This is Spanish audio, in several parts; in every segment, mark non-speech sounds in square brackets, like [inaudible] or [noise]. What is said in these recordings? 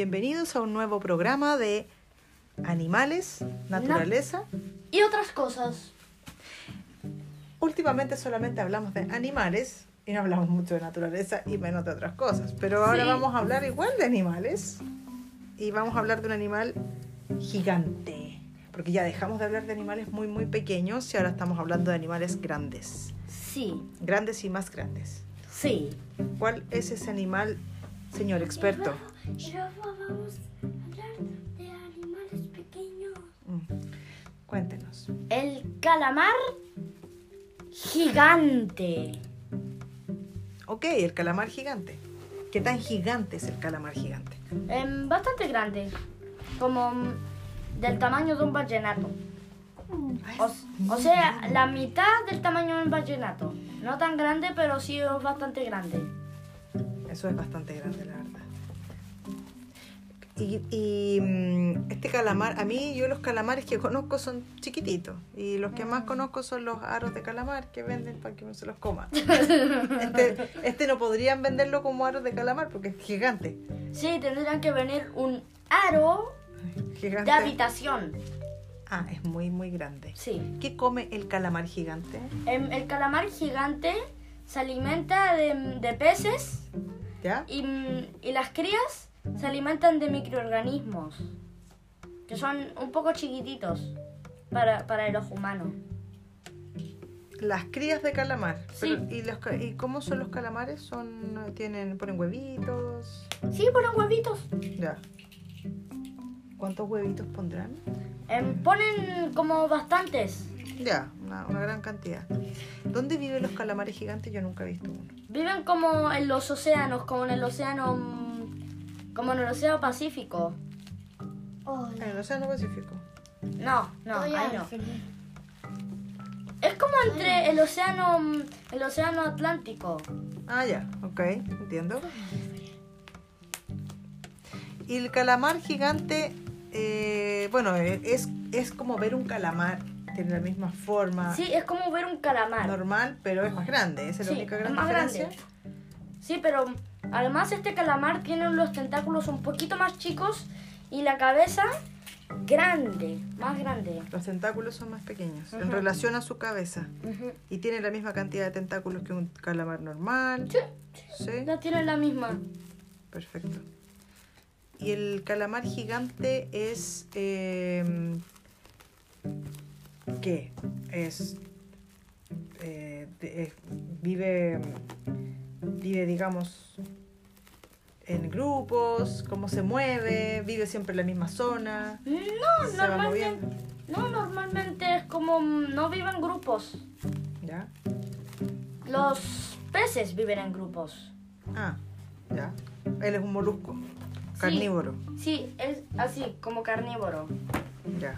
Bienvenidos a un nuevo programa de animales, naturaleza. Y otras cosas. Últimamente solamente hablamos de animales y no hablamos mucho de naturaleza y menos de otras cosas. Pero ahora Sí. vamos a hablar igual de animales y vamos a hablar de un animal gigante. Porque ya dejamos de hablar de animales muy, muy pequeños y ahora estamos hablando de animales grandes. Sí, Grandes y más grandes. sí. ¿Cuál es ese animal, señor experto? Vamos a hablar de animales pequeños. Mm. Cuéntenos. El calamar gigante. Ok, el calamar gigante. ¿Qué tan gigante es el calamar gigante? Em, bastante grande. Como del tamaño de un vallenato. O, o sea, la mitad del tamaño de un vallenato. No tan grande, pero sí es bastante grande. Eso es bastante grande, la verdad. Y, y, mm, este calamar, a mí yo los calamares que conozco son chiquititos y los que más conozco son los aros de calamar que venden para que uno se los coma. [laughs] Este, este no podrían venderlo como aros de calamar porque es gigante. Sí, tendrían que venir un aro Gigante. de habitación. Ah, es muy, muy grande. Sí. ¿Qué come el calamar gigante? Em, el calamar gigante se alimenta de, de peces ¿Ya? y, y las crías se alimentan de microorganismos que son un poco chiquititos para, para el ojo humano. Las crías de calamar. Sí. Pero, ¿y, los, ¿Y cómo son los calamares? Son, tienen, ponen huevitos. Sí, ponen huevitos. Ya. ¿Cuántos huevitos pondrán? Em, ponen como bastantes. Ya, una, una gran cantidad. ¿Dónde viven los calamares gigantes? Yo nunca he visto uno. Viven como en los océanos, como en el océano, como en el océano Pacífico. En el Océano Pacífico. No, no, ahí no. Es como entre el océano, el océano Atlántico. Ah, ya, ok, entiendo. Y el calamar gigante, eh, bueno, eh, es, es como ver un calamar. Tiene la misma forma Sí, es como ver un calamar. normal, pero es más grande. Esa es la Sí, única es gran más diferencia. grande. Sí, pero además este calamar tiene los tentáculos un poquito más chicos y la cabeza grande, más grande. Los tentáculos son más pequeños en relación a su cabeza. Y tiene la misma cantidad de tentáculos que un calamar normal. Sí, Sí, no tiene la misma. perfecto. Y el calamar gigante es... eh, ¿Qué? Es... eh, eh, vive... Vive, digamos, en grupos, cómo se mueve, vive siempre en la misma zona. No, normalmente, no, normalmente es como no viven grupos. ¿Ya? Los peces viven en grupos. Ah, ya. Él es un molusco, carnívoro. Sí, es así, como carnívoro. Ya.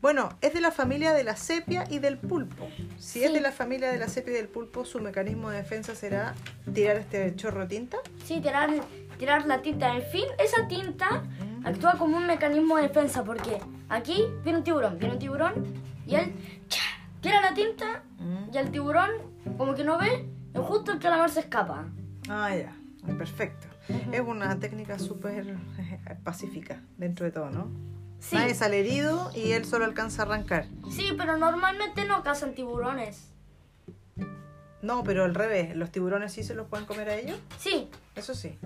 Bueno, es de la familia de la sepia y del pulpo. Si es de la familia de la sepia y del pulpo, su mecanismo de defensa será tirar este chorro de tinta. Sí, tirar, tirar la tinta. En fin, esa tinta actúa como un mecanismo de defensa porque aquí viene un tiburón, viene un tiburón y él tira la tinta y el tiburón como que no ve y justo el calamar se escapa. Ah, ya. Perfecto. Es una técnica súper [laughs] pacífica dentro de todo, ¿no? Sí, Nadie sale herido y él solo alcanza a arrancar. sí, pero normalmente no cazan tiburones. No, pero al revés, los tiburones sí se los pueden comer a ellos. Sí, Eso sí,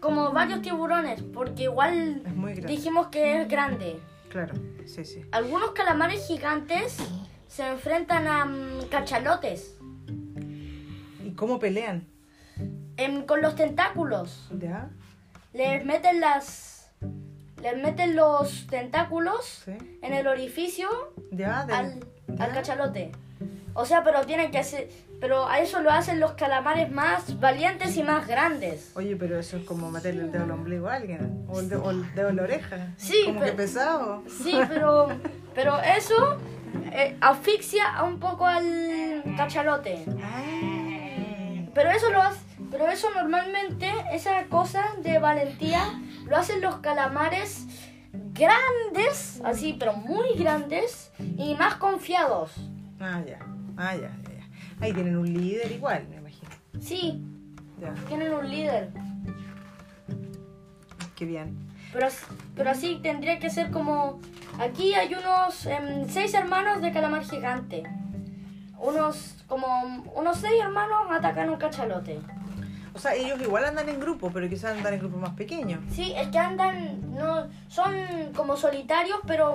como varios tiburones porque igual es muy grande. dijimos que es grande. Claro, sí, sí. Algunos calamares gigantes se enfrentan a mm, cachalotes ¿Y cómo pelean? em, con los tentáculos. ¿Ya? Les meten las. Les meten los tentáculos ¿Sí? en el orificio al, cachalote. O sea, pero tienen que hacer. Pero a eso lo hacen los calamares más valientes y más grandes. Oye, pero eso es como meterle el dedo al ombligo a alguien. O el, de- o el dedo en la oreja. Sí, Como que pero- pesado. Sí, pero. Pero eso eh, asfixia un poco al cachalote. Pero eso lo hace, pero eso normalmente, esa cosa de valentía, lo hacen los calamares grandes, así, pero muy grandes y más confiados. Ah, ya. Ah, ya, ya, ya. Ahí tienen un líder igual, me imagino. Sí, Ya. tienen un líder. Qué bien. Pero, pero así tendría que ser como... Aquí hay unos em, seis hermanos de calamar gigante. Unos como unos seis hermanos atacan un cachalote. O sea, ellos igual andan en grupo, pero quizás andan en grupos más pequeños. Sí, es que andan, no, son como solitarios, pero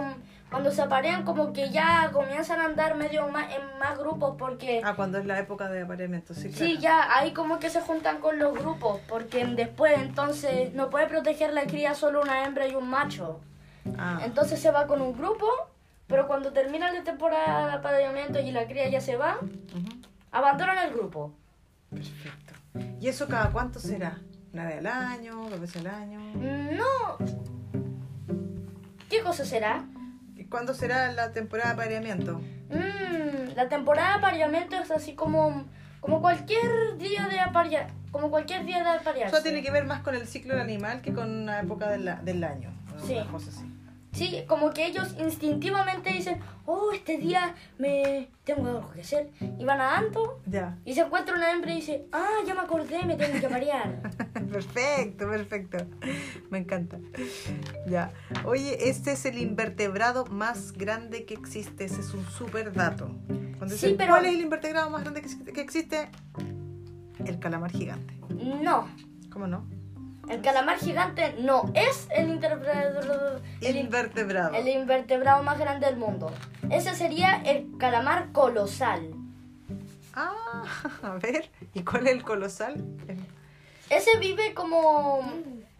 cuando se aparean como que ya comienzan a andar medio más, en más grupos porque... Ah, cuando es la época de apareamiento, sí, claro. Sí, ya ahí como que se juntan con los grupos, porque después entonces no puede proteger la cría solo una hembra y un macho. Ah, Entonces se va con un grupo, pero cuando termina la temporada de apareamiento y la cría ya se va, ujú, abandonan el grupo. perfecto. ¿Y eso cada cuánto será? ¿Una vez al año? ¿Dos veces al año? No. ¿Qué cosa será? ¿Y cuándo será la temporada de apareamiento? Mm, la temporada de apareamiento es así como, como cualquier día de aparear, como cualquier día de aparearse. Eso tiene que ver más con el ciclo del animal que con una época del, del año. Sí. Una cosa así. Sí, como que ellos instintivamente dicen, oh, este día me tengo algo que hacer. Y van nadando Ya. y se encuentra una hembra y dice, ah, ya me acordé, me tengo que aparear. [laughs] Perfecto, perfecto. Me encanta. Ya. Oye, este es el invertebrado más grande que existe. Ese es un súper dato. Cuando Sí, dicen, pero- ¿cuál es el invertebrado más grande que existe- que existe? El calamar gigante. no, ¿Cómo no? El calamar gigante no es el, Invertebrado. el invertebrado más grande del mundo. Ese sería el calamar colosal. Ah, [laughs] a ver. ¿Y cuál es el colosal? Ese vive como.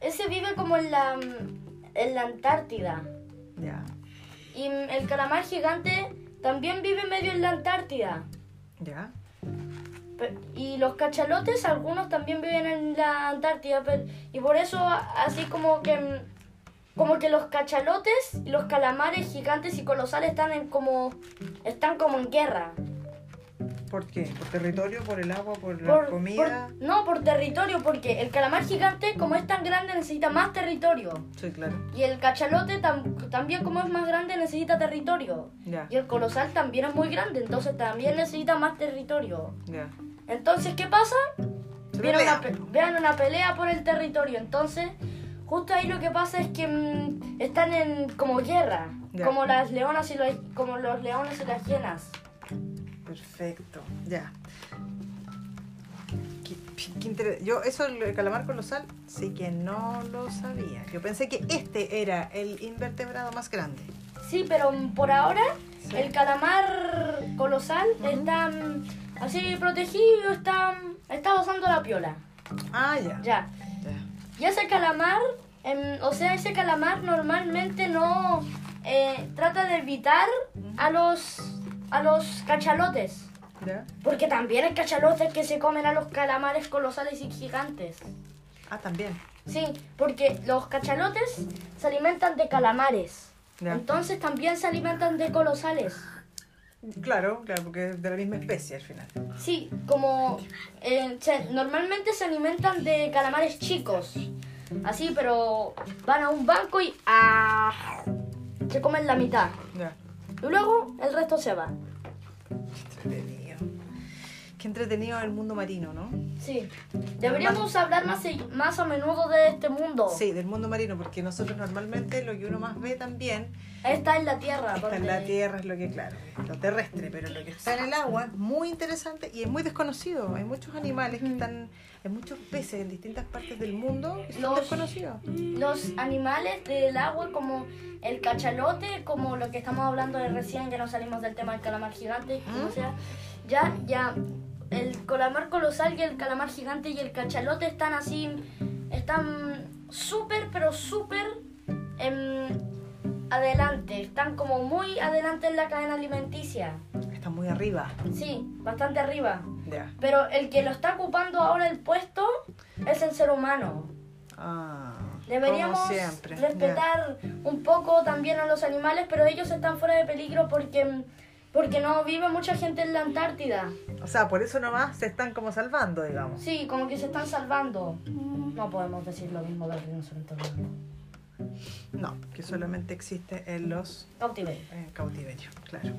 Ese vive como en la. en la Antártida. Ya. Y el calamar gigante también vive medio en la Antártida. Ya. Pe- Y los cachalotes, algunos también viven en la Antártida. pe- Y por eso, así como que. Como que los cachalotes y los calamares gigantes y colosales están en como. Están como en guerra. ¿Por qué? ¿Por territorio? ¿Por el agua? ¿Por la Por- comida? por- no, por territorio, porque el calamar gigante, como es tan grande, necesita más territorio. Sí, claro. Y el cachalote tam- también como es más grande necesita territorio. Ya. Y el colosal también es muy grande, entonces también necesita más territorio. Ya. Entonces, ¿qué pasa? Vean una, vean pelea por el territorio. Entonces, justo ahí lo que pasa es que mm, están en como guerra, Ya. como las leonas y los, como los leones y las hienas. Perfecto, ya. Qué- qué inter- Yo, eso, el calamar colosal, sí que no lo sabía. Yo pensé que este era el invertebrado más grande. Sí, pero por ahora Sí. el calamar colosal está mm, así protegido, está, está usando la piola. Ah, ya. Ya. Ya. Y ese calamar, em, o sea, ese calamar normalmente no eh, trata de evitar a los a los cachalotes. Ya. Porque también hay cachalotes que se comen a los calamares colosales y gigantes. Ah, también. Sí, porque los cachalotes se alimentan de calamares. Ya. Entonces también se alimentan de colosales. Claro, claro, porque es de la misma especie al final. Sí, como eh, se- normalmente se alimentan de calamares chicos. Así, pero van a un banco y ¡ah! se comen la mitad. Ya. Y luego el resto se va. Qué entretenido el mundo marino, ¿no? Sí. Deberíamos hablar más, más a menudo de este mundo. Sí, del mundo marino, porque nosotros normalmente lo que uno más ve también Está en la tierra. está en la tierra, es lo que, claro, lo terrestre, pero lo que está en el agua es muy interesante y es muy desconocido. Hay muchos animales que están, hay muchos peces en distintas partes del mundo que son Los- desconocidos. Los animales del agua como el cachalote, como lo que estamos hablando de recién, ya no salimos del tema del calamar gigante, ¿Mm? sea, ya, ya, el calamar colosal y el calamar gigante y el cachalote están así, están súper, pero súper em, adelante, están como muy adelante en la cadena alimenticia, Está muy arriba. sí, bastante arriba. Ya. Pero el que lo está ocupando ahora el puesto es el ser humano. Ah, Deberíamos siempre. respetar un poco también a los animales, pero ellos están fuera de peligro porque, porque no vive mucha gente en la Antártida. O sea, por eso nomás se están como salvando, digamos. Sí, como que se están salvando. No podemos decir lo mismo del rinoceronte blanco. No, que solamente existe en los Cautiverio. en cautiverio, claro.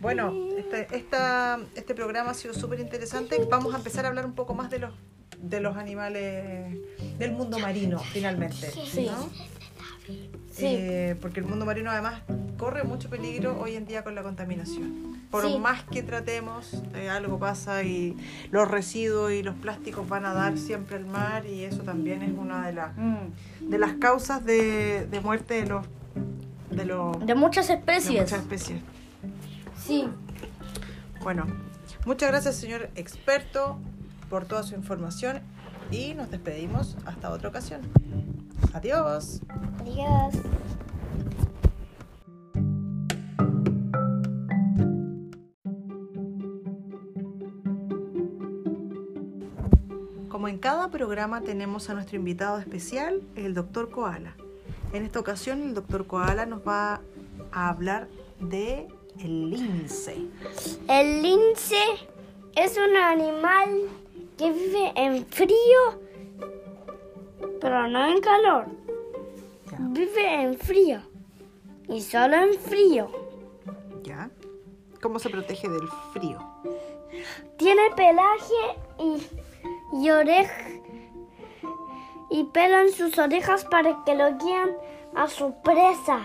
Bueno, este, esta- este programa ha sido súper interesante. Vamos a empezar a hablar un poco más de los de los animales del mundo marino, finalmente. ¿no? Sí. Eh, porque el mundo marino además corre mucho peligro hoy en día con la contaminación. Por Sí. más que tratemos, eh, algo pasa y los residuos y los plásticos van a dar siempre al mar y eso también es una de las Mm. de las causas de, de muerte de los de los De muchas de especies. muchas especies. Sí. Bueno, muchas gracias señor experto por toda su información y nos despedimos hasta otra ocasión. Adiós. Adiós. Como en cada programa tenemos a nuestro invitado especial, el doctor Koala. En esta ocasión el doctor Koala nos va a hablar de el lince. El lince es un animal que vive en frío, pero no en calor. Vive en frío y solo en frío. ¿Ya? ¿Cómo se protege del frío? Tiene pelaje y, y oreja y pelo en sus orejas para que lo guíen a su presa.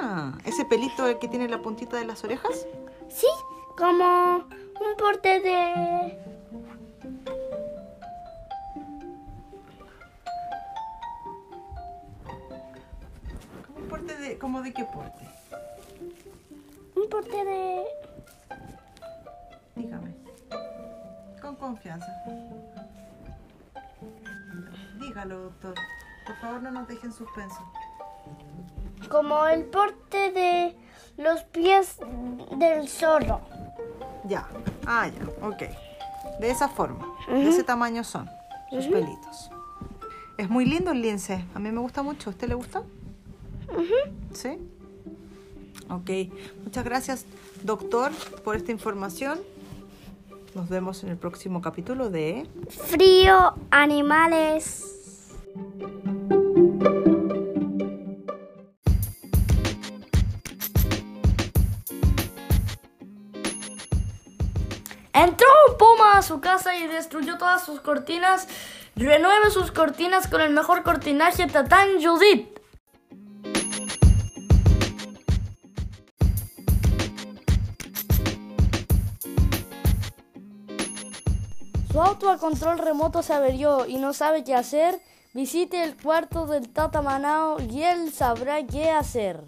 Ah, ese pelito el que tiene la puntita de las orejas. Sí, como un porte de... de, ¿Cómo de qué porte? Un porte de... Dígame. Con confianza. Dígalo, doctor. Por favor, no nos dejen suspenso. como el porte de los pies del zorro. Ya. Ah, ya. Ok. De esa forma. De ese tamaño son sus pelitos. Es muy lindo el lince. A mí me gusta mucho. ¿A usted le gusta? ¿Sí? Ok. Muchas gracias, doctor, por esta información. Nos vemos en el próximo capítulo de... Frío, animales. Entró un puma a su casa y destruyó todas sus cortinas. Renueve sus cortinas con el mejor cortinaje Tatán Judith. Su auto a control remoto se averió y no sabe qué hacer. Visite el cuarto del Tata Manao y él sabrá qué hacer.